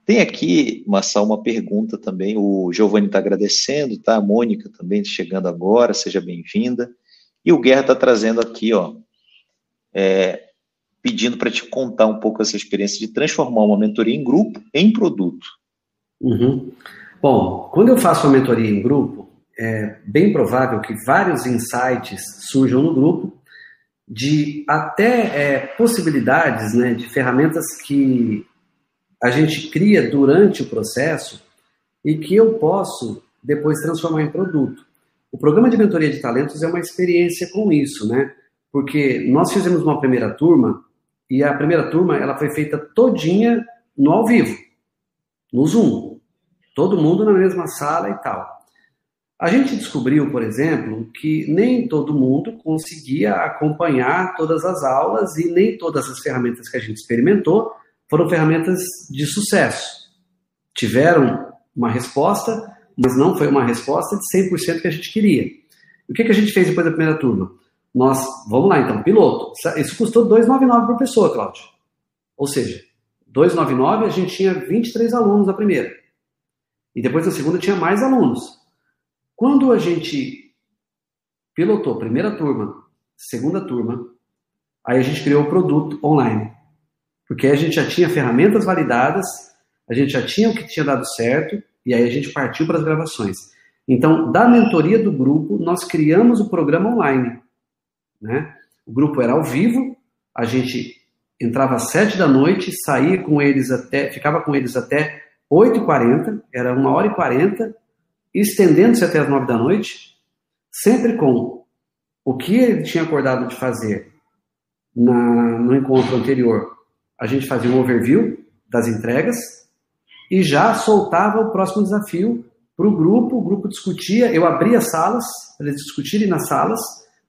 Tem aqui, Marçal, uma pergunta também, o Giovanni está agradecendo, tá? A Mônica também chegando agora, seja bem-vinda. E o Guerra está trazendo aqui, ó, é, pedindo para te contar um pouco essa experiência de transformar uma mentoria em grupo em produto. Uhum. Bom, quando eu faço uma mentoria em grupo, é bem provável que vários insights surjam no grupo de até é, possibilidades né, de ferramentas que a gente cria durante o processo e que eu posso depois transformar em produto. O programa de mentoria de talentos é uma experiência com isso, né? Porque nós fizemos uma primeira turma e a primeira turma ela foi feita todinha no ao vivo, no Zoom. Todo mundo na mesma sala e tal. A gente descobriu, por exemplo, que nem todo mundo conseguia acompanhar todas as aulas e nem todas as ferramentas que a gente experimentou foram ferramentas de sucesso. Tiveram uma resposta, mas não foi uma resposta de 100% que a gente queria. O que, que a gente fez depois da primeira turma? Nós, vamos lá então, piloto. Isso custou 2,99 por pessoa, Cláudio. Ou seja, 2,99 a gente tinha 23 alunos na primeira. E depois na segunda tinha mais alunos. Quando a gente pilotou primeira turma, segunda turma, aí a gente criou o produto online. Porque a gente já tinha ferramentas validadas, a gente já tinha o que tinha dado certo, e aí a gente partiu para as gravações. Então, da mentoria do grupo, nós criamos o programa online. Né? O grupo era ao vivo, a gente entrava às sete da noite, saía com eles até, ficava com eles até 8h40, era uma hora e 40, estendendo-se até as 9 da noite, sempre com o que ele tinha acordado de fazer na, no encontro anterior. A gente fazia um overview das entregas e já soltava o próximo desafio para o grupo. O grupo discutia, eu abria salas para eles discutirem nas salas,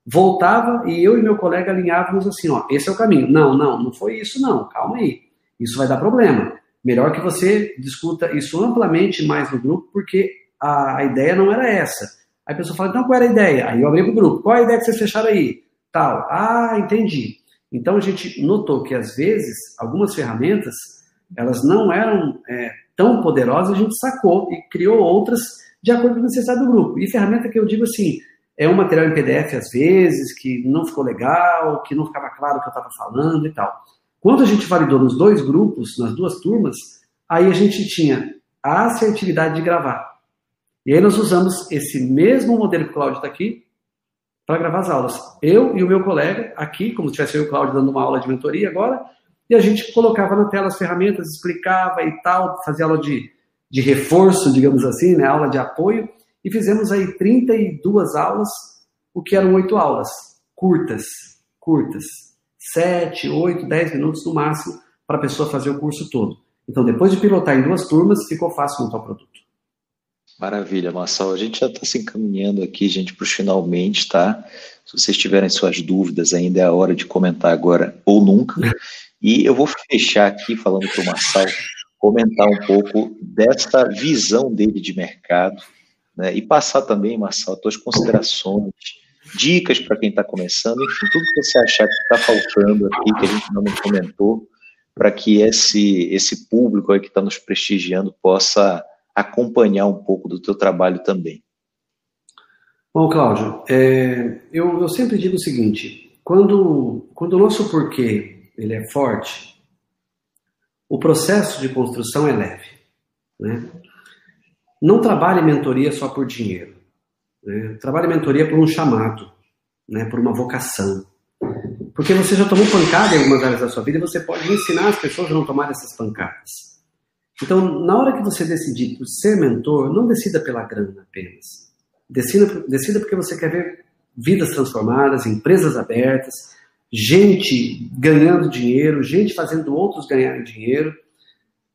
voltava e eu e meu colega alinhávamos assim: ó, esse é o caminho. Não, não, não foi isso, não, calma aí. Isso vai dar problema. melhor que você discuta isso amplamente mais no grupo, porque a, a ideia não era essa. Aí a pessoa fala, então qual era a ideia? Aí eu abri o grupo, qual a ideia que vocês fecharam aí? Tal. Ah, entendi. Então a gente notou que às vezes algumas ferramentas elas não eram é, tão poderosas, a gente sacou e criou outras de acordo com a necessidade do grupo. E ferramenta que eu digo assim, é um material em PDF às vezes, que não ficou legal, que não ficava claro o que eu estava falando e tal. Quando a gente validou nos dois grupos, nas duas turmas, aí a gente tinha a assertividade de gravar. E aí nós usamos esse mesmo modelo que o Cláudio está aqui para gravar as aulas. Eu e o meu colega aqui, como se tivesse eu e o Cláudio dando uma aula de mentoria agora, e a gente colocava na tela as ferramentas, explicava e tal, fazia aula de, de reforço, digamos assim, né, aula de apoio, e fizemos aí 32 aulas, o que eram oito aulas, curtas, curtas, 7, 8, 10 minutos no máximo, para a pessoa fazer o curso todo. Então, depois de pilotar em duas turmas, ficou fácil montar o produto. Maravilha, Marçal. A gente já está se encaminhando aqui, gente, para os finalmente, tá? Se vocês tiverem suas dúvidas, ainda é a hora de comentar agora ou nunca. E eu vou fechar aqui falando para o Marçal comentar um pouco dessa visão dele de mercado, né? E passar também, Marçal, tuas considerações, dicas para quem está começando, enfim, tudo que você achar que está faltando aqui, que a gente não comentou, para que esse, esse público aí que está nos prestigiando possa acompanhar um pouco do teu trabalho também. Bom, Cláudio, é, eu, eu sempre digo o seguinte: quando, quando o nosso porquê ele é forte, o processo de construção é leve. Né? Não trabalhe mentoria só por dinheiro. Né? Trabalhe mentoria por um chamado, né? por uma vocação. Porque você já tomou pancada em algumas áreas da sua vida e você pode ensinar as pessoas a não tomar essas pancadas. Então, na hora que você decidir por ser mentor, não decida pela grana apenas. Decida, decida porque você quer ver vidas transformadas, empresas abertas, gente ganhando dinheiro, gente fazendo outros ganharem dinheiro.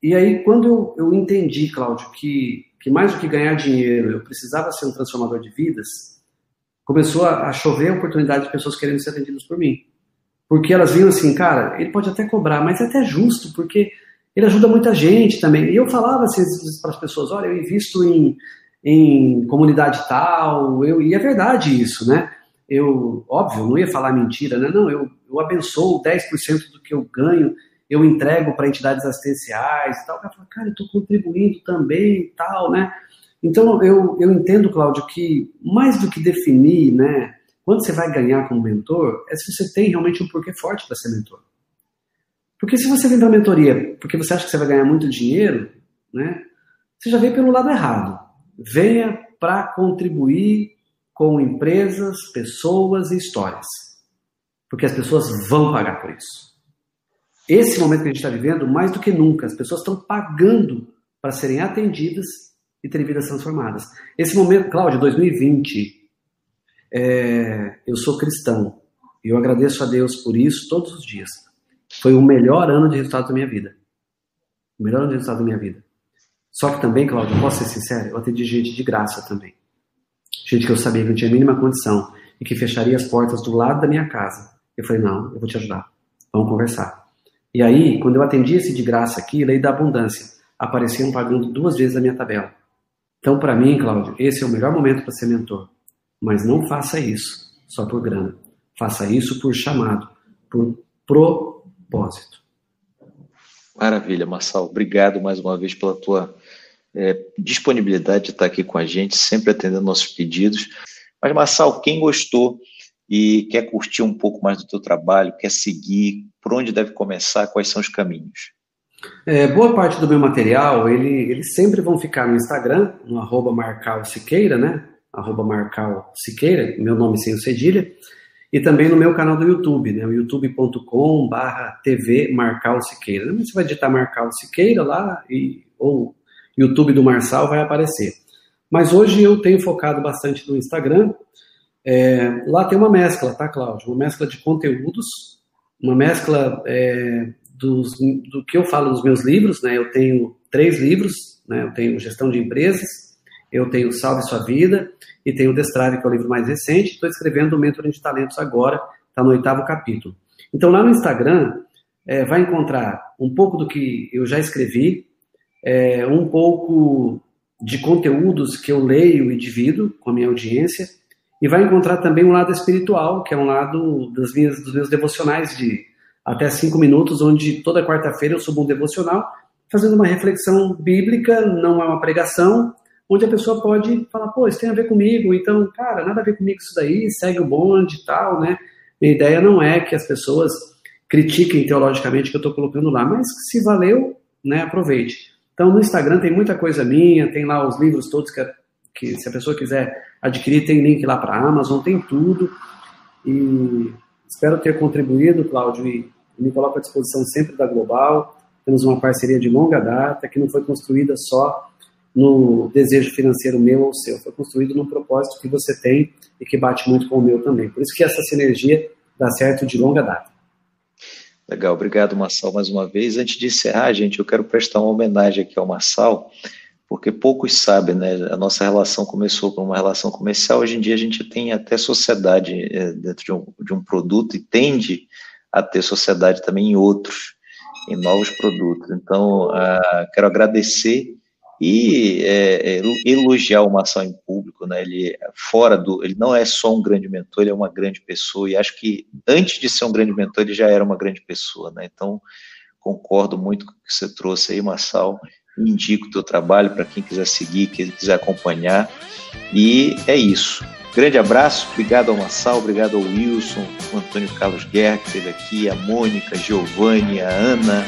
E aí, quando eu, eu entendi, Cláudio, que, que mais do que ganhar dinheiro, eu precisava ser um transformador de vidas, começou a, a chover oportunidade de pessoas querendo ser atendidas por mim. Porque elas viam assim, cara, ele pode até cobrar, mas é até justo, porque ele ajuda muita gente também. E eu falava assim para as pessoas, olha, eu invisto em, em comunidade tal, eu, e é verdade isso, né? Eu, óbvio, não ia falar mentira, né? Não, eu, eu abençoo 10% do que eu ganho, eu entrego para entidades assistenciais e tal. O cara fala, cara, eu estou contribuindo também e tal, né? Então, eu, eu entendo, Cláudio, que mais do que definir, né, quando você vai ganhar como mentor, é se você tem realmente um porquê forte para ser mentor. Porque se você vem para a mentoria porque você acha que você vai ganhar muito dinheiro, né, você já veio pelo lado errado. Venha para contribuir com empresas, pessoas e histórias. Porque as pessoas vão pagar por isso. Esse momento que a gente está vivendo, mais do que nunca, as pessoas estão pagando para serem atendidas e terem vidas transformadas. Esse momento, Cláudio, 2020, é, eu sou cristão e eu agradeço a Deus por isso todos os dias. Foi o melhor ano de resultado da minha vida. O melhor ano de resultado da minha vida. Só que também, Cláudio, posso ser sincero, eu atendi gente de graça também. Gente que eu sabia que não tinha a mínima condição e que fecharia as portas do lado da minha casa. Eu falei, não, eu vou te ajudar. Vamos conversar. E aí, quando eu atendi esse de graça aqui, lei da abundância, apareciam pagando duas vezes a minha tabela. Então, para mim, Cláudio, esse é o melhor momento para ser mentor. Mas não faça isso só por grana. Faça isso por chamado, por pro propósito. Maravilha, Marçal. Obrigado mais uma vez pela tua é, disponibilidade de estar aqui com a gente, sempre atendendo nossos pedidos. Mas, Marçal, quem gostou e quer curtir um pouco mais do teu trabalho, quer seguir, por onde deve começar, quais são os caminhos? É, boa parte do meu material, ele, eles sempre vão ficar no Instagram, no arroba Marcal Siqueira, né? Arroba Marcal Siqueira, meu nome sem o cedilha e também no meu canal do YouTube, né, youtube.com TV Marcal Siqueira. Você vai digitar Marcal Siqueira lá, e, ou YouTube do Marçal vai aparecer. Mas hoje eu tenho focado bastante no Instagram. É, lá tem uma mescla, tá, Cláudio? Uma mescla de conteúdos, uma mescla é, dos, do que eu falo nos meus livros, né? Eu tenho três livros, né? Eu tenho Gestão de Empresas, eu tenho Salve Sua Vida e tenho Destrave, que é o livro mais recente. Estou escrevendo o Mentoring de Talentos agora, está no oitavo capítulo. Então, lá no Instagram, é, vai encontrar um pouco do que eu já escrevi, é, um pouco de conteúdos que eu leio e divido com a minha audiência, e vai encontrar também um lado espiritual, que é um lado das minhas, dos meus devocionais de até cinco minutos, onde toda quarta-feira eu subo um devocional fazendo uma reflexão bíblica, não é uma pregação, onde a pessoa pode falar, pô, isso tem a ver comigo, então, cara, nada a ver comigo isso daí, segue o bonde e tal, né? Minha ideia não é que as pessoas critiquem teologicamente o que eu estou colocando lá, mas se valeu, né, aproveite. Então, no Instagram tem muita coisa minha, tem lá os livros todos que, que se a pessoa quiser adquirir, tem link lá para Amazon, tem tudo. E espero ter contribuído, Cláudio, e me coloco à disposição sempre da Global. Temos uma parceria de longa data que não foi construída só no desejo financeiro meu ou seu, foi construído num propósito que você tem e que bate muito com o meu também. Por isso que essa sinergia dá certo de longa data. Legal, obrigado Marçal mais uma vez. Antes de encerrar, gente, eu quero prestar uma homenagem aqui ao Marçal, porque poucos sabem, né? A nossa relação começou com uma relação comercial, hoje em dia a gente tem até sociedade é, dentro de um, de um produto e tende a ter sociedade também em outros, em novos produtos. Então, uh, quero agradecer e é, é, elogiar uma ação em público, né? Ele fora do, ele não é só um grande mentor, ele é uma grande pessoa e acho que antes de ser um grande mentor ele já era uma grande pessoa, né? Então concordo muito com o que você trouxe aí, Marçal. Indico o teu trabalho para quem quiser seguir, quem quiser acompanhar. E é isso. Grande abraço, obrigado ao Massal, obrigado ao Wilson, o Antônio Carlos Guerra, que esteve aqui, a Mônica, a Giovanni, a Ana,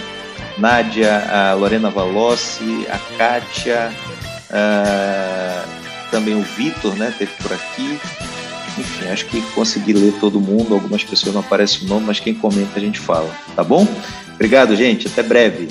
Nádia, a Lorena Valossi, a Kátia, a, também o Vitor, né, teve por aqui. Enfim, acho que consegui ler todo mundo, algumas pessoas não aparecem o nome, mas quem comenta a gente fala, tá bom? Obrigado, gente, até breve.